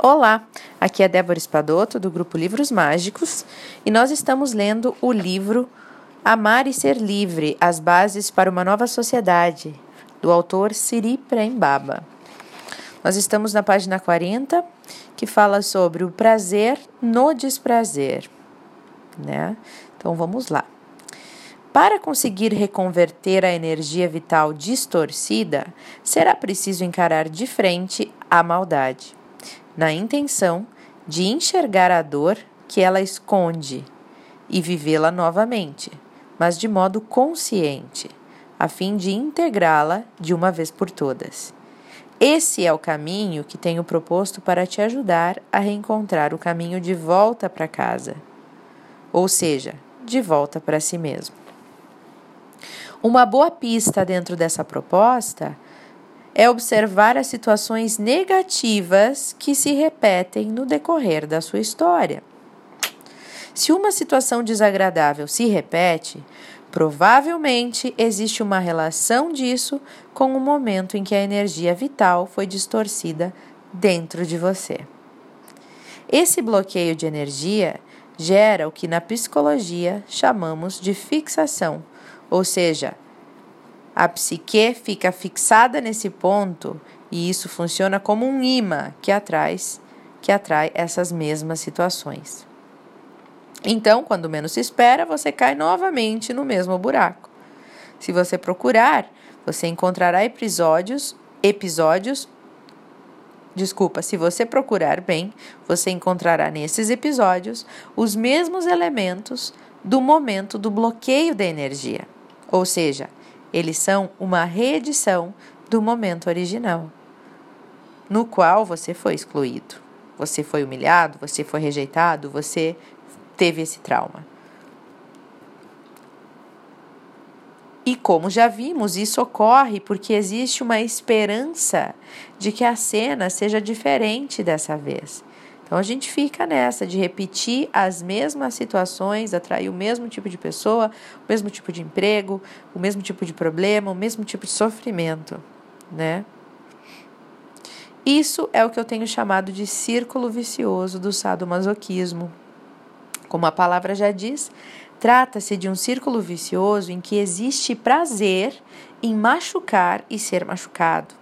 Olá, aqui é Débora Espadoto do grupo Livros Mágicos e nós estamos lendo o livro Amar e Ser Livre: As Bases para uma Nova Sociedade, do autor Siri Prembaba. Nós estamos na página 40, que fala sobre o prazer no desprazer, né? Então vamos lá. Para conseguir reconverter a energia vital distorcida, será preciso encarar de frente a maldade na intenção de enxergar a dor que ela esconde e vivê-la novamente, mas de modo consciente, a fim de integrá-la de uma vez por todas. Esse é o caminho que tenho proposto para te ajudar a reencontrar o caminho de volta para casa, ou seja, de volta para si mesmo. Uma boa pista dentro dessa proposta é observar as situações negativas que se repetem no decorrer da sua história. Se uma situação desagradável se repete, provavelmente existe uma relação disso com o momento em que a energia vital foi distorcida dentro de você. Esse bloqueio de energia gera o que na psicologia chamamos de fixação, ou seja, a psique fica fixada nesse ponto e isso funciona como um imã que atrai, que atrai essas mesmas situações. Então, quando menos se espera, você cai novamente no mesmo buraco. Se você procurar, você encontrará episódios, episódios Desculpa, se você procurar bem, você encontrará nesses episódios os mesmos elementos do momento do bloqueio da energia. Ou seja, eles são uma reedição do momento original, no qual você foi excluído, você foi humilhado, você foi rejeitado, você teve esse trauma. E como já vimos, isso ocorre porque existe uma esperança de que a cena seja diferente dessa vez. Então a gente fica nessa de repetir as mesmas situações, atrair o mesmo tipo de pessoa, o mesmo tipo de emprego, o mesmo tipo de problema, o mesmo tipo de sofrimento, né? Isso é o que eu tenho chamado de círculo vicioso do sadomasoquismo. Como a palavra já diz, trata-se de um círculo vicioso em que existe prazer em machucar e ser machucado.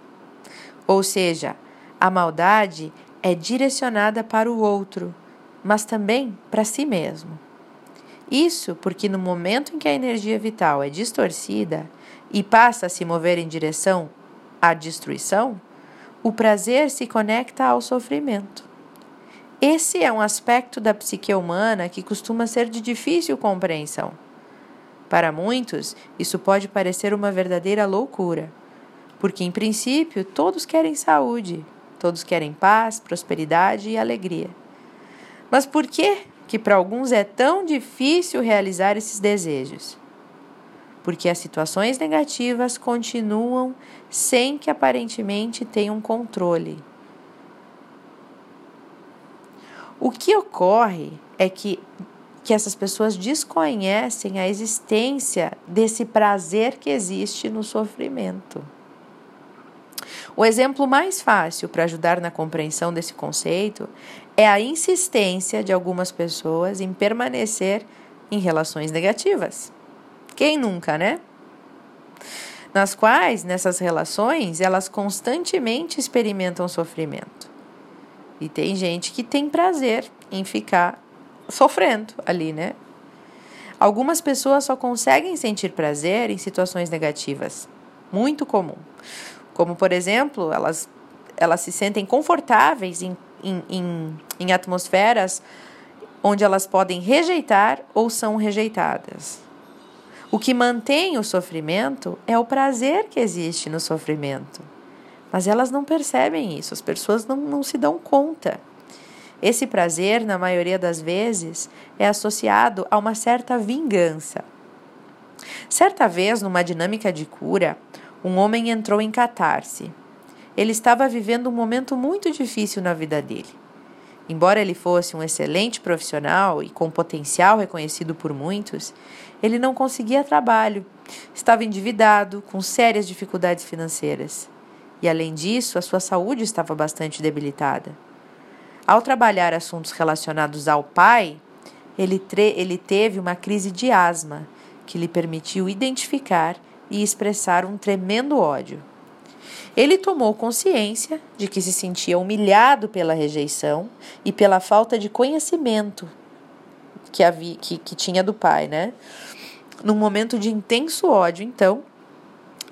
Ou seja, a maldade é direcionada para o outro, mas também para si mesmo. Isso porque no momento em que a energia vital é distorcida e passa a se mover em direção à destruição, o prazer se conecta ao sofrimento. Esse é um aspecto da psique humana que costuma ser de difícil compreensão. Para muitos, isso pode parecer uma verdadeira loucura, porque, em princípio, todos querem saúde, Todos querem paz, prosperidade e alegria. Mas por que que para alguns é tão difícil realizar esses desejos? Porque as situações negativas continuam sem que aparentemente tenham controle. O que ocorre é que, que essas pessoas desconhecem a existência desse prazer que existe no sofrimento. O exemplo mais fácil para ajudar na compreensão desse conceito é a insistência de algumas pessoas em permanecer em relações negativas. Quem nunca, né? Nas quais, nessas relações, elas constantemente experimentam sofrimento. E tem gente que tem prazer em ficar sofrendo ali, né? Algumas pessoas só conseguem sentir prazer em situações negativas. Muito comum. Como, por exemplo, elas, elas se sentem confortáveis em, em, em, em atmosferas onde elas podem rejeitar ou são rejeitadas. O que mantém o sofrimento é o prazer que existe no sofrimento. Mas elas não percebem isso, as pessoas não, não se dão conta. Esse prazer, na maioria das vezes, é associado a uma certa vingança. Certa vez, numa dinâmica de cura, um homem entrou em catarse. Ele estava vivendo um momento muito difícil na vida dele. Embora ele fosse um excelente profissional e com potencial reconhecido por muitos, ele não conseguia trabalho, estava endividado, com sérias dificuldades financeiras. E além disso, a sua saúde estava bastante debilitada. Ao trabalhar assuntos relacionados ao pai, ele, ele teve uma crise de asma que lhe permitiu identificar e expressar um tremendo ódio. Ele tomou consciência de que se sentia humilhado pela rejeição e pela falta de conhecimento que, havia, que, que tinha do pai, né? Num momento de intenso ódio, então,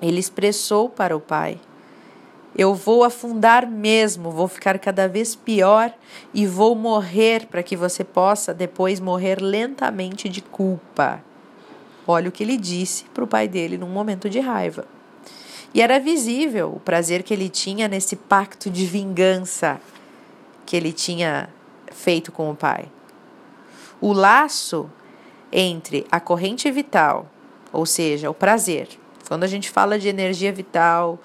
ele expressou para o pai: Eu vou afundar mesmo, vou ficar cada vez pior e vou morrer para que você possa depois morrer lentamente de culpa. Olha o que ele disse para o pai dele num momento de raiva. E era visível o prazer que ele tinha nesse pacto de vingança que ele tinha feito com o pai. O laço entre a corrente vital, ou seja, o prazer, quando a gente fala de energia vital,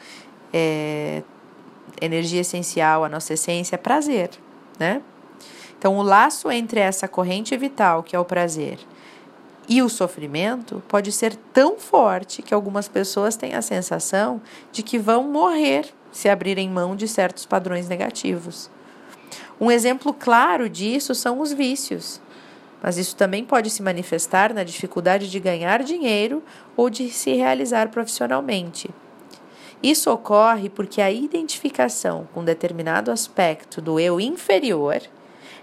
é, energia essencial, a nossa essência é prazer, né? Então, o laço entre essa corrente vital, que é o prazer, e o sofrimento pode ser tão forte que algumas pessoas têm a sensação de que vão morrer se abrirem mão de certos padrões negativos. Um exemplo claro disso são os vícios mas isso também pode se manifestar na dificuldade de ganhar dinheiro ou de se realizar profissionalmente. Isso ocorre porque a identificação com determinado aspecto do eu inferior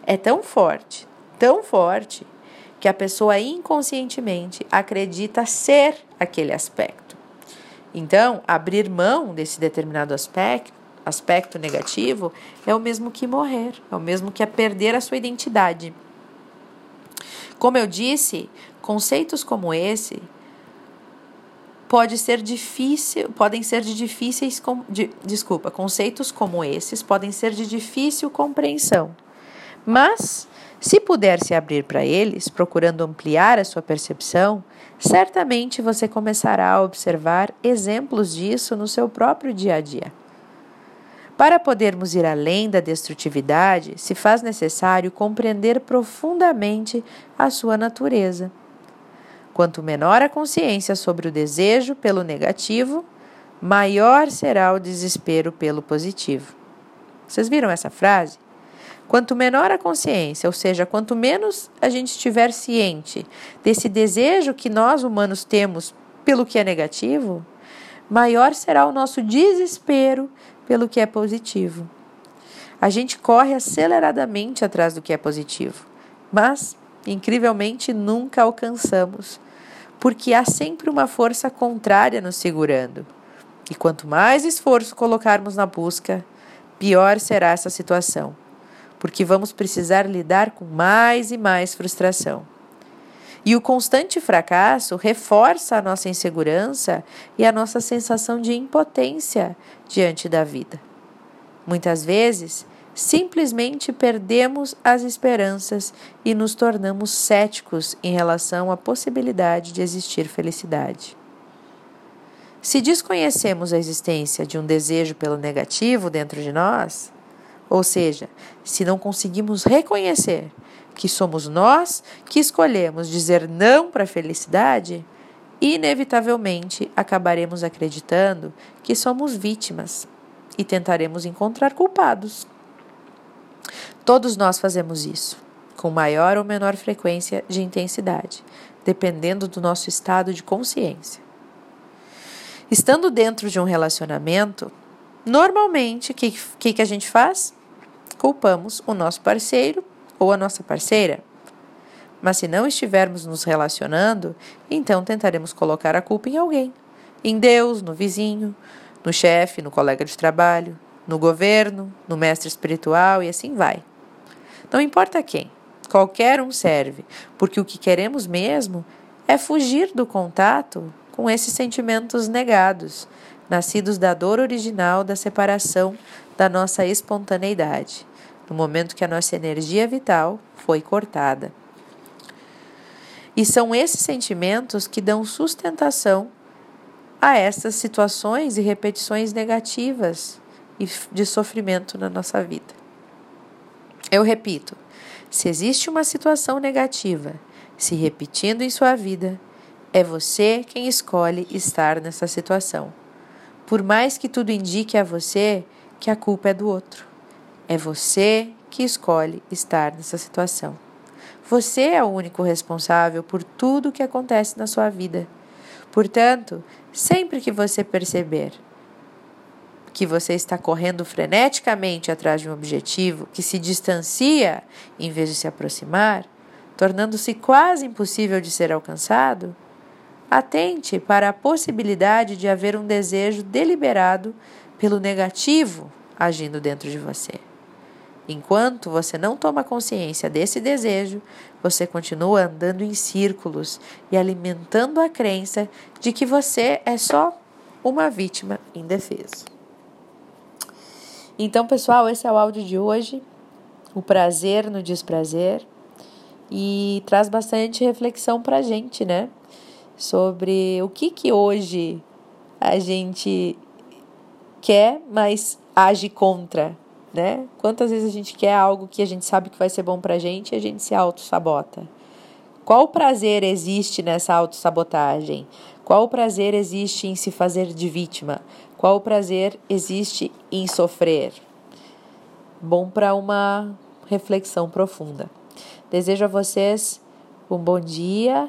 é tão forte, tão forte, que a pessoa inconscientemente acredita ser aquele aspecto. Então, abrir mão desse determinado aspecto, aspecto negativo, é o mesmo que morrer, é o mesmo que a perder a sua identidade. Como eu disse, conceitos como esse pode ser difícil, podem ser de difíceis, de, desculpa, conceitos como esses podem ser de difícil compreensão. Mas, se puder se abrir para eles, procurando ampliar a sua percepção, certamente você começará a observar exemplos disso no seu próprio dia a dia. Para podermos ir além da destrutividade, se faz necessário compreender profundamente a sua natureza. Quanto menor a consciência sobre o desejo pelo negativo, maior será o desespero pelo positivo. Vocês viram essa frase? Quanto menor a consciência, ou seja, quanto menos a gente estiver ciente desse desejo que nós humanos temos pelo que é negativo, maior será o nosso desespero pelo que é positivo. A gente corre aceleradamente atrás do que é positivo, mas, incrivelmente, nunca alcançamos, porque há sempre uma força contrária nos segurando. E quanto mais esforço colocarmos na busca, pior será essa situação, porque vamos precisar lidar com mais e mais frustração. E o constante fracasso reforça a nossa insegurança e a nossa sensação de impotência diante da vida. Muitas vezes, simplesmente perdemos as esperanças e nos tornamos céticos em relação à possibilidade de existir felicidade. Se desconhecemos a existência de um desejo pelo negativo dentro de nós, ou seja, se não conseguimos reconhecer que somos nós que escolhemos dizer não para a felicidade, inevitavelmente acabaremos acreditando que somos vítimas e tentaremos encontrar culpados. Todos nós fazemos isso, com maior ou menor frequência de intensidade, dependendo do nosso estado de consciência. Estando dentro de um relacionamento, normalmente o que, que, que a gente faz? Culpamos o nosso parceiro ou a nossa parceira. Mas se não estivermos nos relacionando, então tentaremos colocar a culpa em alguém. Em Deus, no vizinho, no chefe, no colega de trabalho, no governo, no mestre espiritual e assim vai. Não importa quem, qualquer um serve, porque o que queremos mesmo é fugir do contato com esses sentimentos negados, nascidos da dor original da separação da nossa espontaneidade no momento que a nossa energia vital foi cortada. E são esses sentimentos que dão sustentação a essas situações e repetições negativas de sofrimento na nossa vida. Eu repito: se existe uma situação negativa se repetindo em sua vida, é você quem escolhe estar nessa situação. Por mais que tudo indique a você que a culpa é do outro. É você que escolhe estar nessa situação. Você é o único responsável por tudo o que acontece na sua vida. Portanto, sempre que você perceber que você está correndo freneticamente atrás de um objetivo que se distancia em vez de se aproximar, tornando-se quase impossível de ser alcançado, atente para a possibilidade de haver um desejo deliberado pelo negativo agindo dentro de você. Enquanto você não toma consciência desse desejo, você continua andando em círculos e alimentando a crença de que você é só uma vítima indefesa. Então, pessoal, esse é o áudio de hoje. O prazer no desprazer. E traz bastante reflexão pra gente, né? Sobre o que que hoje a gente quer, mas age contra, né? Quantas vezes a gente quer algo que a gente sabe que vai ser bom pra gente e a gente se auto-sabota? Qual prazer existe nessa autossabotagem? Qual prazer existe em se fazer de vítima? Qual prazer existe em sofrer? Bom para uma reflexão profunda. Desejo a vocês um bom dia